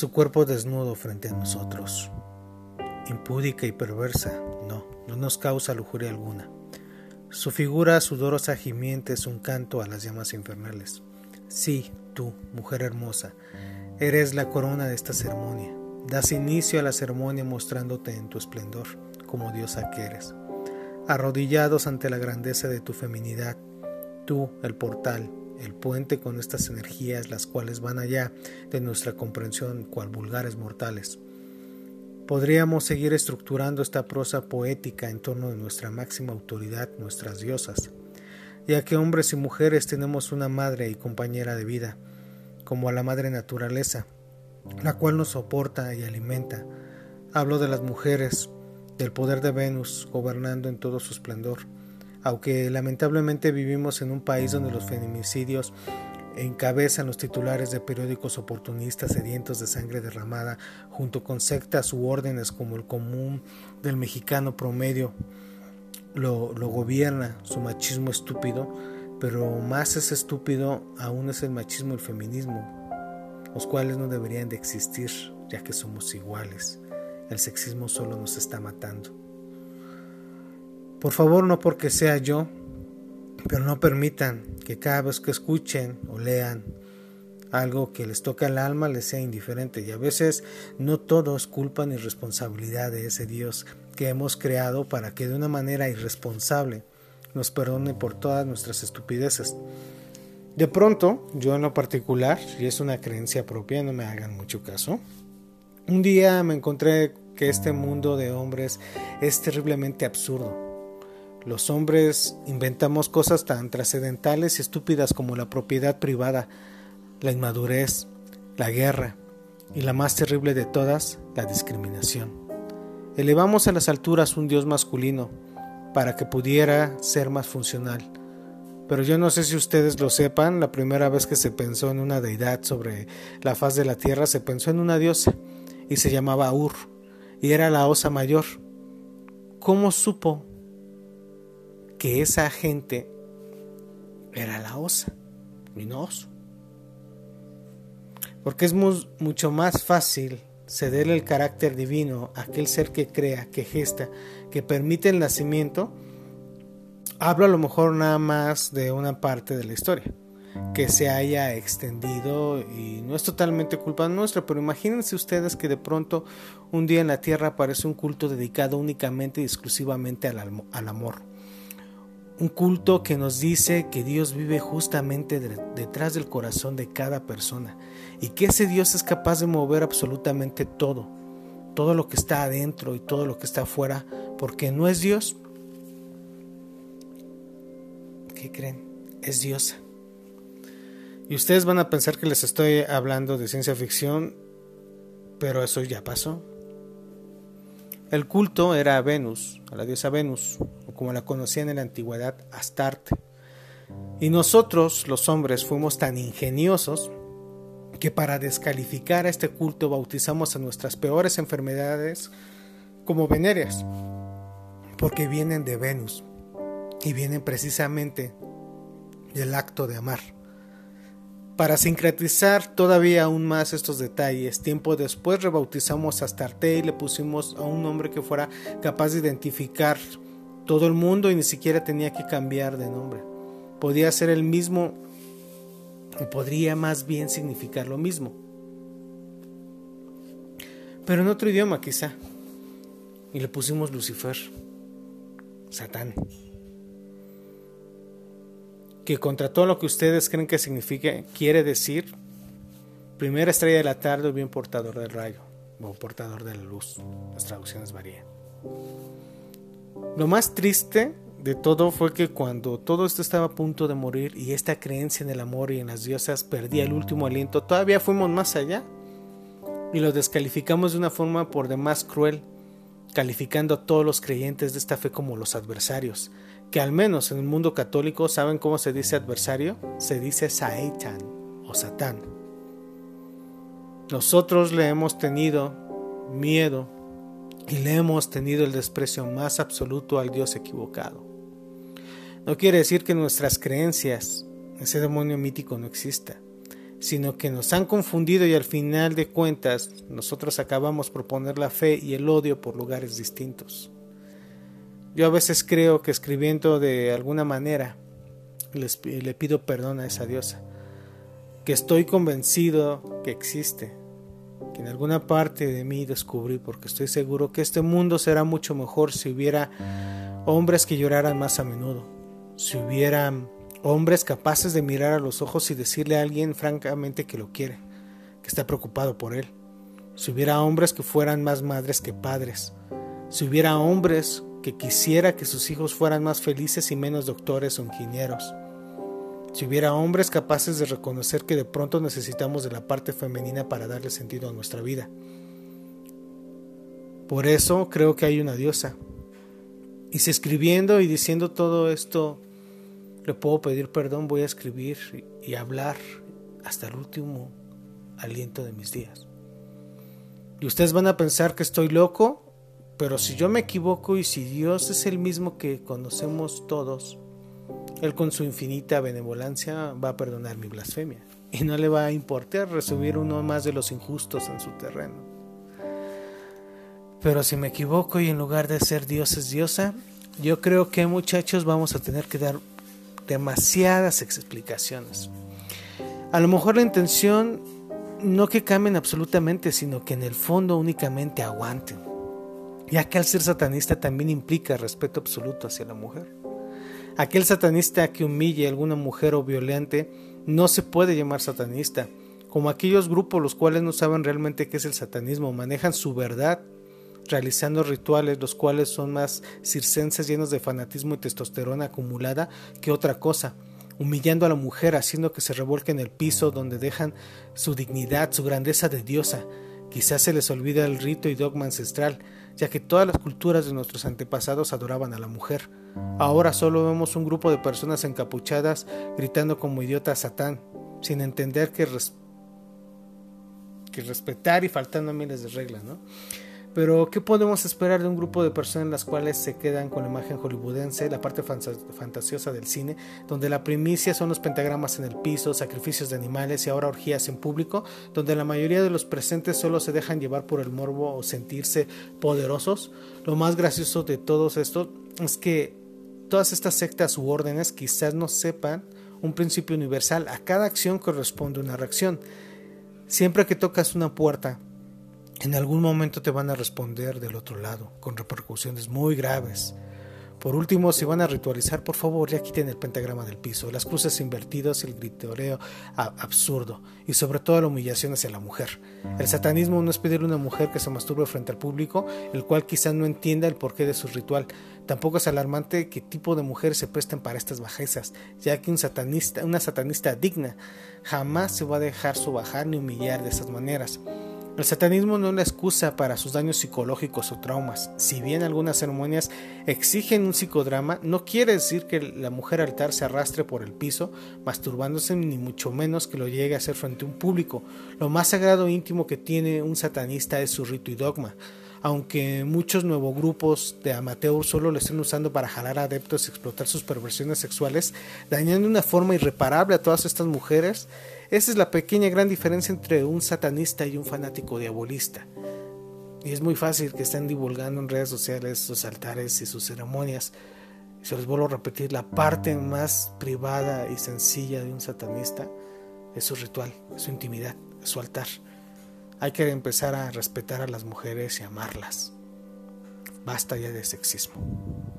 Su cuerpo desnudo frente a nosotros, impúdica y perversa, no, no nos causa lujuria alguna. Su figura sudorosa gimiente es un canto a las llamas infernales. Sí, tú, mujer hermosa, eres la corona de esta ceremonia. Das inicio a la ceremonia mostrándote en tu esplendor, como diosa que eres. Arrodillados ante la grandeza de tu feminidad, tú, el portal, el puente con estas energías las cuales van allá de nuestra comprensión cual vulgares mortales. Podríamos seguir estructurando esta prosa poética en torno de nuestra máxima autoridad, nuestras diosas, ya que hombres y mujeres tenemos una madre y compañera de vida, como a la madre naturaleza, la cual nos soporta y alimenta. Hablo de las mujeres, del poder de Venus gobernando en todo su esplendor, aunque lamentablemente vivimos en un país donde los feminicidios encabezan los titulares de periódicos oportunistas sedientos de sangre derramada, junto con sectas u órdenes como el común del mexicano promedio, lo, lo gobierna su machismo estúpido, pero más es estúpido aún es el machismo y el feminismo, los cuales no deberían de existir, ya que somos iguales. El sexismo solo nos está matando. Por favor, no porque sea yo, pero no permitan que cada vez que escuchen o lean algo que les toca el alma les sea indiferente. Y a veces no todo es culpa ni responsabilidad de ese Dios que hemos creado para que de una manera irresponsable nos perdone por todas nuestras estupideces. De pronto, yo en lo particular, y es una creencia propia, no me hagan mucho caso, un día me encontré que este mundo de hombres es terriblemente absurdo los hombres inventamos cosas tan trascendentales y estúpidas como la propiedad privada, la inmadurez, la guerra y la más terrible de todas, la discriminación. Elevamos a las alturas un Dios masculino para que pudiera ser más funcional. Pero yo no sé si ustedes lo sepan, la primera vez que se pensó en una deidad sobre la faz de la tierra se pensó en una diosa y se llamaba Ur y era la osa mayor. ¿Cómo supo que esa gente era la osa y no oso. Porque es mucho más fácil cederle el carácter divino a aquel ser que crea, que gesta, que permite el nacimiento. Hablo a lo mejor nada más de una parte de la historia que se haya extendido y no es totalmente culpa nuestra, pero imagínense ustedes que de pronto un día en la tierra aparece un culto dedicado únicamente y exclusivamente al, al amor un culto que nos dice que Dios vive justamente detrás del corazón de cada persona y que ese Dios es capaz de mover absolutamente todo, todo lo que está adentro y todo lo que está afuera, porque no es Dios. ¿Qué creen? Es Diosa. Y ustedes van a pensar que les estoy hablando de ciencia ficción, pero eso ya pasó. El culto era a Venus, a la diosa Venus, o como la conocían en la antigüedad, Astarte. Y nosotros, los hombres, fuimos tan ingeniosos que para descalificar a este culto bautizamos a nuestras peores enfermedades como venéreas, porque vienen de Venus y vienen precisamente del acto de amar. Para sincretizar todavía aún más estos detalles, tiempo después rebautizamos a Astarte y le pusimos a un nombre que fuera capaz de identificar todo el mundo y ni siquiera tenía que cambiar de nombre. Podía ser el mismo o podría más bien significar lo mismo. Pero en otro idioma quizá. Y le pusimos Lucifer, Satán que contra todo lo que ustedes creen que significa, quiere decir primera estrella de la tarde o bien portador del rayo o portador de la luz. Las traducciones varían. Lo más triste de todo fue que cuando todo esto estaba a punto de morir y esta creencia en el amor y en las diosas perdía el último aliento, todavía fuimos más allá y lo descalificamos de una forma por demás cruel, calificando a todos los creyentes de esta fe como los adversarios, que al menos en el mundo católico saben cómo se dice adversario, se dice Satan o Satán. Nosotros le hemos tenido miedo y le hemos tenido el desprecio más absoluto al Dios equivocado. No quiere decir que nuestras creencias, ese demonio mítico no exista, sino que nos han confundido y al final de cuentas nosotros acabamos por poner la fe y el odio por lugares distintos. Yo a veces creo que escribiendo de alguna manera le pido perdón a esa diosa, que estoy convencido que existe, que en alguna parte de mí descubrí, porque estoy seguro que este mundo será mucho mejor si hubiera hombres que lloraran más a menudo, si hubiera hombres capaces de mirar a los ojos y decirle a alguien francamente que lo quiere, que está preocupado por él, si hubiera hombres que fueran más madres que padres, si hubiera hombres que quisiera que sus hijos fueran más felices y menos doctores o ingenieros, si hubiera hombres capaces de reconocer que de pronto necesitamos de la parte femenina para darle sentido a nuestra vida. Por eso creo que hay una diosa. Y si escribiendo y diciendo todo esto le puedo pedir perdón, voy a escribir y hablar hasta el último aliento de mis días. Y ustedes van a pensar que estoy loco, pero si yo me equivoco y si Dios es el mismo que conocemos todos, él con su infinita benevolencia va a perdonar mi blasfemia y no le va a importar recibir uno más de los injustos en su terreno. Pero si me equivoco y en lugar de ser Dios es diosa, yo creo que muchachos vamos a tener que dar demasiadas explicaciones. A lo mejor la intención no que cambien absolutamente, sino que en el fondo únicamente aguanten, ya que al ser satanista también implica respeto absoluto hacia la mujer. Aquel satanista que humille a alguna mujer o violente no se puede llamar satanista, como aquellos grupos los cuales no saben realmente qué es el satanismo, manejan su verdad realizando rituales los cuales son más circenses llenos de fanatismo y testosterona acumulada que otra cosa, humillando a la mujer, haciendo que se revuelque en el piso donde dejan su dignidad, su grandeza de diosa. Quizás se les olvida el rito y dogma ancestral, ya que todas las culturas de nuestros antepasados adoraban a la mujer. Ahora solo vemos un grupo de personas encapuchadas gritando como idiota a Satán, sin entender que, que respetar y faltando a miles de reglas, ¿no? Pero, ¿qué podemos esperar de un grupo de personas en las cuales se quedan con la imagen hollywoodense, la parte fantasiosa del cine, donde la primicia son los pentagramas en el piso, sacrificios de animales y ahora orgías en público, donde la mayoría de los presentes solo se dejan llevar por el morbo o sentirse poderosos? Lo más gracioso de todo esto es que todas estas sectas u órdenes quizás no sepan un principio universal. A cada acción corresponde una reacción. Siempre que tocas una puerta, en algún momento te van a responder del otro lado, con repercusiones muy graves. Por último, si van a ritualizar, por favor ya quiten el pentagrama del piso, las cruces invertidas, el gritoreo absurdo y sobre todo la humillación hacia la mujer. El satanismo no es pedirle a una mujer que se masturbe frente al público, el cual quizá no entienda el porqué de su ritual. Tampoco es alarmante qué tipo de mujeres se presten para estas bajezas, ya que un satanista, una satanista digna jamás se va a dejar subajar ni humillar de esas maneras. El satanismo no es la excusa para sus daños psicológicos o traumas. Si bien algunas ceremonias exigen un psicodrama, no quiere decir que la mujer altar se arrastre por el piso, masturbándose, ni mucho menos que lo llegue a hacer frente a un público. Lo más sagrado e íntimo que tiene un satanista es su rito y dogma aunque muchos nuevos grupos de amateurs solo lo estén usando para jalar adeptos y explotar sus perversiones sexuales, dañando de una forma irreparable a todas estas mujeres, esa es la pequeña gran diferencia entre un satanista y un fanático diabolista. Y es muy fácil que estén divulgando en redes sociales sus altares y sus ceremonias. Se les vuelvo a repetir, la parte más privada y sencilla de un satanista es su ritual, su intimidad, su altar. Hay que empezar a respetar a las mujeres y amarlas. Basta ya de sexismo.